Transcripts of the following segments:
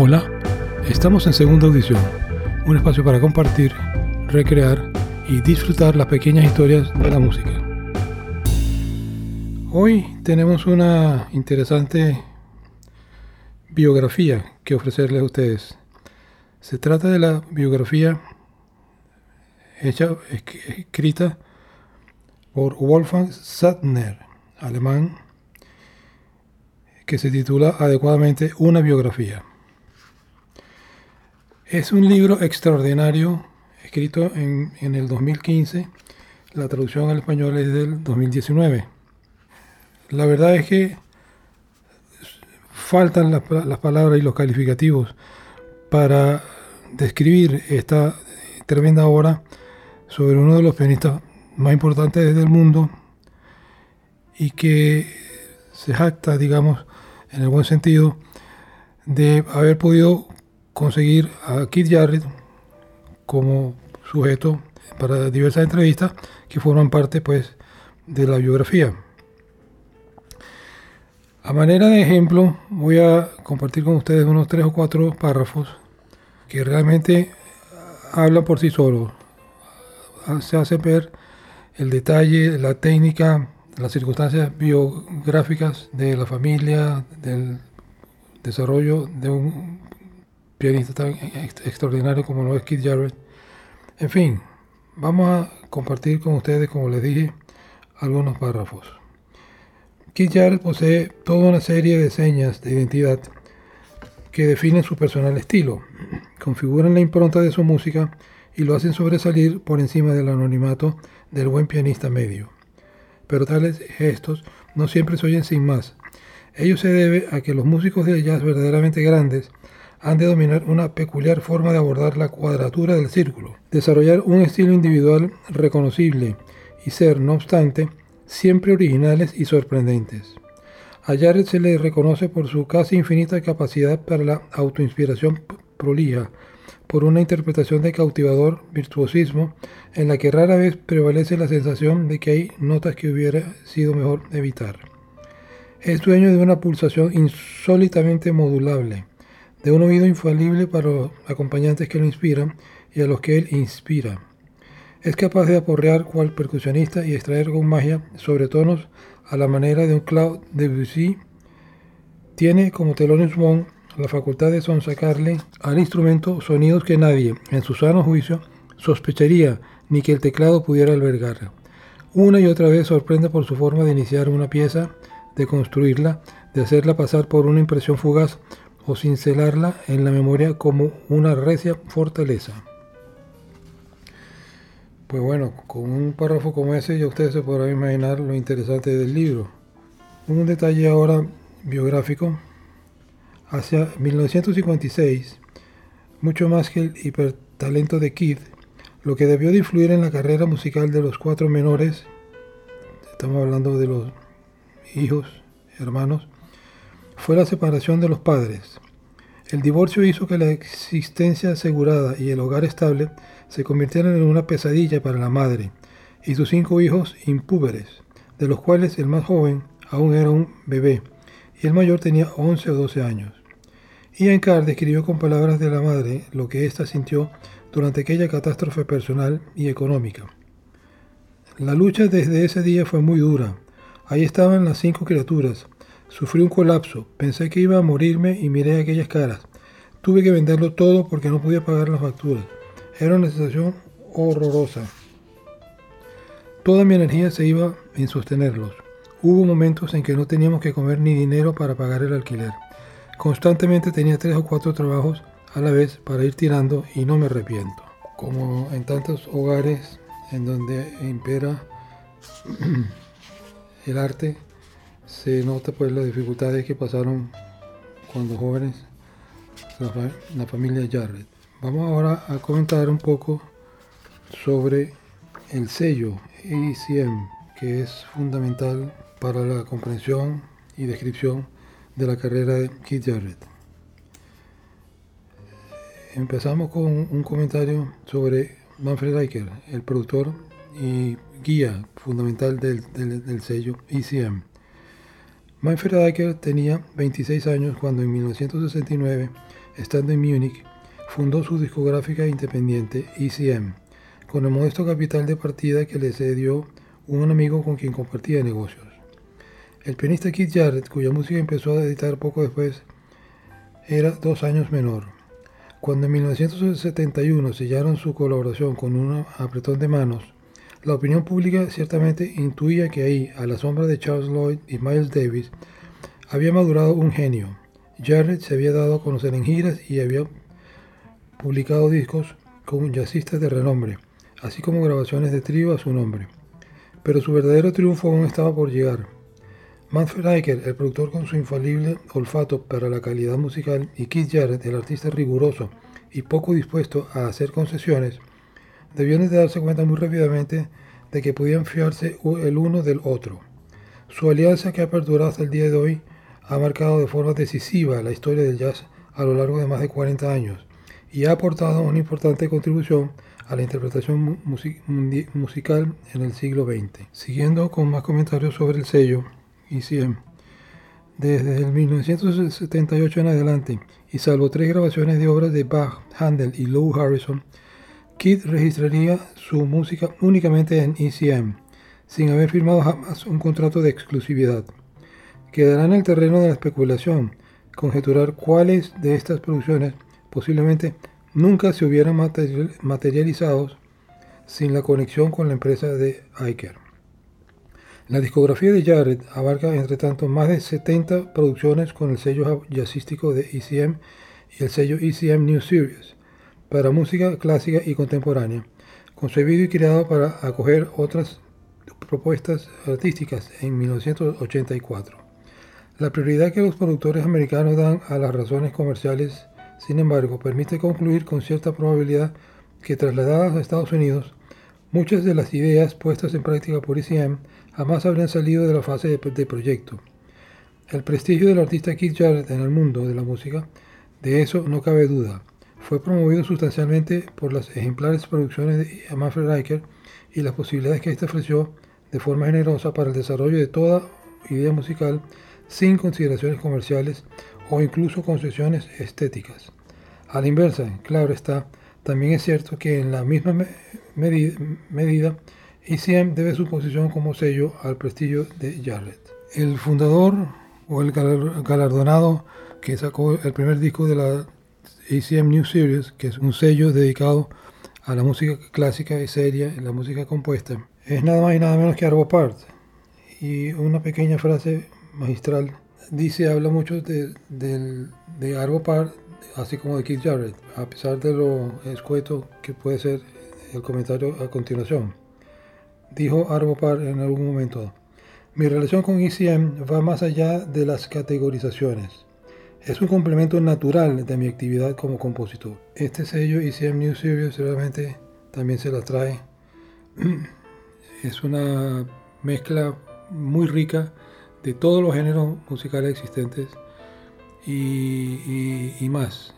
Hola, estamos en Segunda Audición, un espacio para compartir, recrear y disfrutar las pequeñas historias de la música. Hoy tenemos una interesante biografía que ofrecerles a ustedes. Se trata de la biografía hecha, escrita por Wolfgang Sattner, alemán, que se titula adecuadamente Una biografía. Es un libro extraordinario, escrito en, el 2015. La traducción al español es del 2019. La verdad es que faltan las, las palabras y los calificativos para describir esta tremenda obra sobre uno de los pianistas más importantes del mundo y que se jacta, digamos, en el buen sentido, de haber podido conseguir a Keith Jarrett como sujeto para diversas entrevistas que forman parte pues de la biografía. A manera de ejemplo, voy a compartir con ustedes unos tres o cuatro párrafos que realmente hablan por sí solos. Se hace ver el detalle, la técnica, las circunstancias biográficas de la familia, del desarrollo de un pianista tan extraordinario como lo es Keith Jarrett. En fin, vamos a compartir con ustedes, como les dije, algunos párrafos. Keith Jarrett posee toda una serie de señas de identidad que definen su personal estilo, configuran la impronta de su música y lo hacen sobresalir por encima del anonimato del buen pianista medio. Pero tales gestos no siempre se oyen sin más. Ello se debe a que los músicos de jazz verdaderamente grandes han de dominar una peculiar forma de abordar la cuadratura del círculo, desarrollar un estilo individual reconocible y ser, no obstante, siempre originales y sorprendentes. A Jared se le reconoce por su casi infinita capacidad para la autoinspiración prolija, por una interpretación de cautivador virtuosismo en la que rara vez prevalece la sensación de que hay notas que hubiera sido mejor evitar. Es dueño de una pulsación insólitamente modulable, de un oído infalible para los acompañantes que lo inspiran y a los que él inspira. Es capaz de aporrear cual percusionista y extraer con magia sobretonos a la manera de un Claude Debussy. Tiene como telón Swan la facultad de sonsacarle al instrumento sonidos que nadie, en su sano juicio, sospecharía ni que el teclado pudiera albergar. Una y otra vez sorprende por su forma de iniciar una pieza, de construirla, de hacerla pasar por una impresión fugaz o cincelarla en la memoria como una recia fortaleza. Pues bueno, con un párrafo como ese ya ustedes se podrán imaginar lo interesante del libro. Un detalle ahora biográfico. Hacia 1956, mucho más que el hipertalento de Keith, lo que debió de influir en la carrera musical de los cuatro menores, estamos hablando de los hijos, hermanos, fue la separación de los padres. El divorcio hizo que la existencia asegurada y el hogar estable se convirtieran en una pesadilla para la madre y sus cinco hijos impúberes, de los cuales el más joven aún era un bebé y el mayor tenía 11 o 12 años. Ian Carr describió con palabras de la madre lo que ésta sintió durante aquella catástrofe personal y económica. La lucha desde ese día fue muy dura. Ahí estaban las cinco criaturas, Sufrí un colapso, pensé que iba a morirme y miré aquellas caras. Tuve que venderlo todo porque no podía pagar las facturas. Era una sensación horrorosa. Toda mi energía se iba en sostenerlos. Hubo momentos en que no teníamos que comer ni dinero para pagar el alquiler. Constantemente tenía tres o cuatro trabajos a la vez para ir tirando y no me arrepiento. Como en tantos hogares en donde impera el arte, se nota pues las dificultades que pasaron cuando jóvenes la, familia Jarrett. Vamos ahora a comentar un poco sobre el sello ECM, que es fundamental para la comprensión y descripción de la carrera de Keith Jarrett. Empezamos con un comentario sobre Manfred Eicher, el productor y guía fundamental del, del sello ECM. Manfred Eicher tenía 26 años cuando en 1969 estando en Múnich, fundó su discográfica independiente ECM, con el modesto capital de partida que le cedió un amigo con quien compartía negocios. El pianista Keith Jarrett, cuya música empezó a editar poco después, era dos años menor. Cuando en 1971 sellaron su colaboración con un apretón de manos, la opinión pública ciertamente intuía que ahí, a la sombra de Charles Lloyd y Miles Davis, había madurado un genio. Jarrett se había dado a conocer en giras y había publicado discos con jazzistas de renombre, así como grabaciones de trío a su nombre. Pero su verdadero triunfo aún estaba por llegar. Manfred Eicher, el productor con su infalible olfato para la calidad musical, y Keith Jarrett, el artista riguroso y poco dispuesto a hacer concesiones, debieron de darse cuenta muy rápidamente de que podían fiarse el uno del otro. Su alianza que ha perdurado hasta el día de hoy ha marcado de forma decisiva la historia del jazz a lo largo de más de 40 años y ha aportado una importante contribución a la interpretación musical en el siglo XX. Siguiendo con más comentarios sobre el sello, ECM. Desde el 1978 en adelante, y salvo tres grabaciones de obras de Bach, Handel y Lou Harrison, Keith registraría su música únicamente en ECM, sin haber firmado jamás un contrato de exclusividad. Quedará en el terreno de la especulación conjeturar cuáles de estas producciones posiblemente nunca se hubieran materializado sin la conexión con la empresa de Iker. La discografía de Jarrett abarca, entre tanto, más de 70 producciones con el sello jazzístico de ECM y el sello ECM New Series para música clásica y contemporánea, concebido y creado para acoger otras propuestas artísticas en 1984. La prioridad que los productores americanos dan a las razones comerciales, sin embargo, permite concluir con cierta probabilidad que trasladadas a Estados Unidos, muchas de las ideas puestas en práctica por ECM jamás habrían salido de la fase de, proyecto. El prestigio del artista Keith Jarrett en el mundo de la música, de eso no cabe duda, fue promovido sustancialmente por las ejemplares producciones de Manfred Eicher y las posibilidades que éste ofreció de forma generosa para el desarrollo de toda idea musical sin consideraciones comerciales o incluso concesiones estéticas. A la inversa, claro está, también es cierto que en la misma medida ECM debe su posición como sello al prestigio de Jarrett. El fundador o el galardonado que sacó el primer disco de la ECM New Series, que es un sello dedicado a la música clásica y seria, la música compuesta, es nada más y nada menos que Arvo Part. Y una pequeña frase magistral dice, habla mucho de, Arvo Part, así como de Keith Jarrett, a pesar de lo escueto que puede ser el comentario a continuación dijo Arbopar en algún momento. Mi relación con ECM va más allá de las categorizaciones. Es un complemento natural de mi actividad como compositor. Este sello ECM New Series realmente también se la trae. Es una mezcla muy rica de todos los géneros musicales existentes y, más.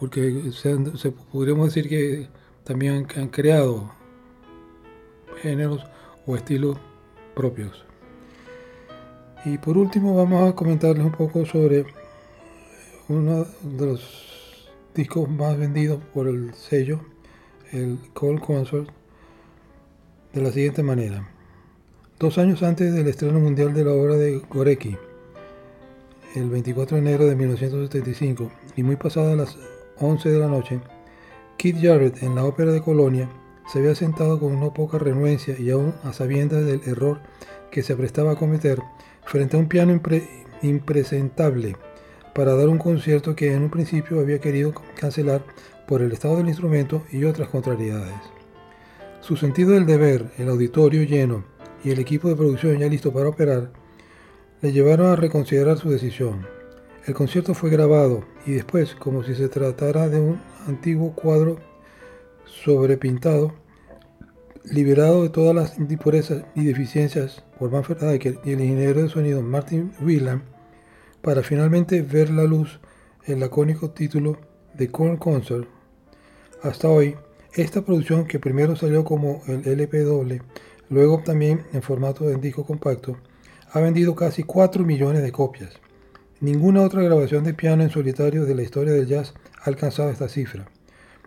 Porque se, podríamos decir que también han creado géneros o estilos propios. Y por último vamos a comentarles un poco sobre uno de los discos más vendidos por el sello, el Cole Concert, de la siguiente manera. Dos años antes del estreno mundial de la obra de Gorecki, el 24 de enero de 1975, y muy pasadas las 11 de la noche, Keith Jarrett en la ópera de Colonia se había sentado con no poca renuencia y aún a sabiendas del error que se prestaba a cometer frente a un piano impresentable para dar un concierto que en un principio había querido cancelar por el estado del instrumento y otras contrariedades. Su sentido del deber, el auditorio lleno y el equipo de producción ya listo para operar, le llevaron a reconsiderar su decisión. El concierto fue grabado y después, como si se tratara de un antiguo cuadro sobrepintado, liberado de todas las impurezas y deficiencias por Manfred Eicher y el ingeniero de sonido Martin Whelan, para finalmente ver la luz el lacónico título de Corn Concert. Hasta hoy, esta producción que primero salió como el LP doble, luego también en formato de disco compacto, ha vendido casi 4 millones de copias. Ninguna otra grabación de piano en solitario de la historia del jazz ha alcanzado esta cifra.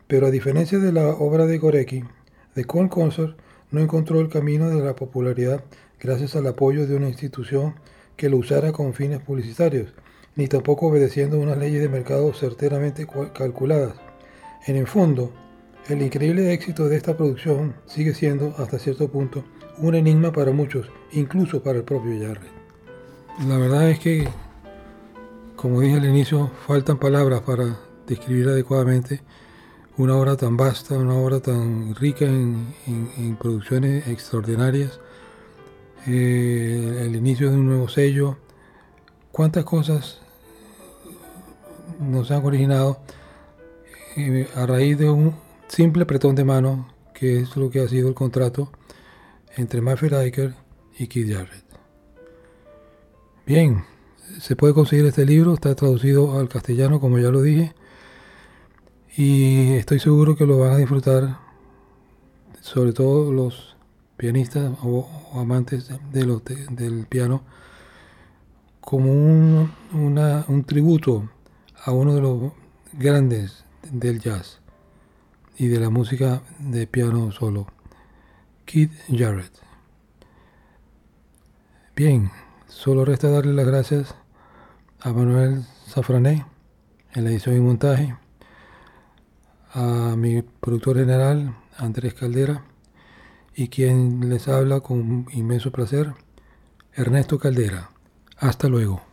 Pero a diferencia de la obra de Gorecki, The Corn Concert no encontró el camino de la popularidad gracias al apoyo de una institución que lo usara con fines publicitarios, ni tampoco obedeciendo unas leyes de mercado certeramente calculadas. En el fondo, el increíble éxito de esta producción sigue siendo, hasta cierto punto, un enigma para muchos, incluso para el propio Jarrett. La verdad es que, como dije al inicio, faltan palabras para describir adecuadamente una obra tan vasta, una obra tan rica en, producciones extraordinarias, eh, el inicio de un nuevo sello, cuántas cosas nos han originado eh, a raíz de un simple pretón de mano, que es lo que ha sido el contrato entre Murphy Riker y Keith Jarrett. Bien, se puede conseguir este libro, está traducido al castellano, como ya lo dije y estoy seguro que lo van a disfrutar, sobre todo los pianistas o, amantes de del piano, como un, un tributo a uno de los grandes del jazz y de la música de piano solo, Keith Jarrett. Bien, solo resta darle las gracias a Manuel Safrané en la edición y montaje a mi productor general, Andrés Caldera, y quien les habla con inmenso placer, Ernesto Caldera. Hasta luego.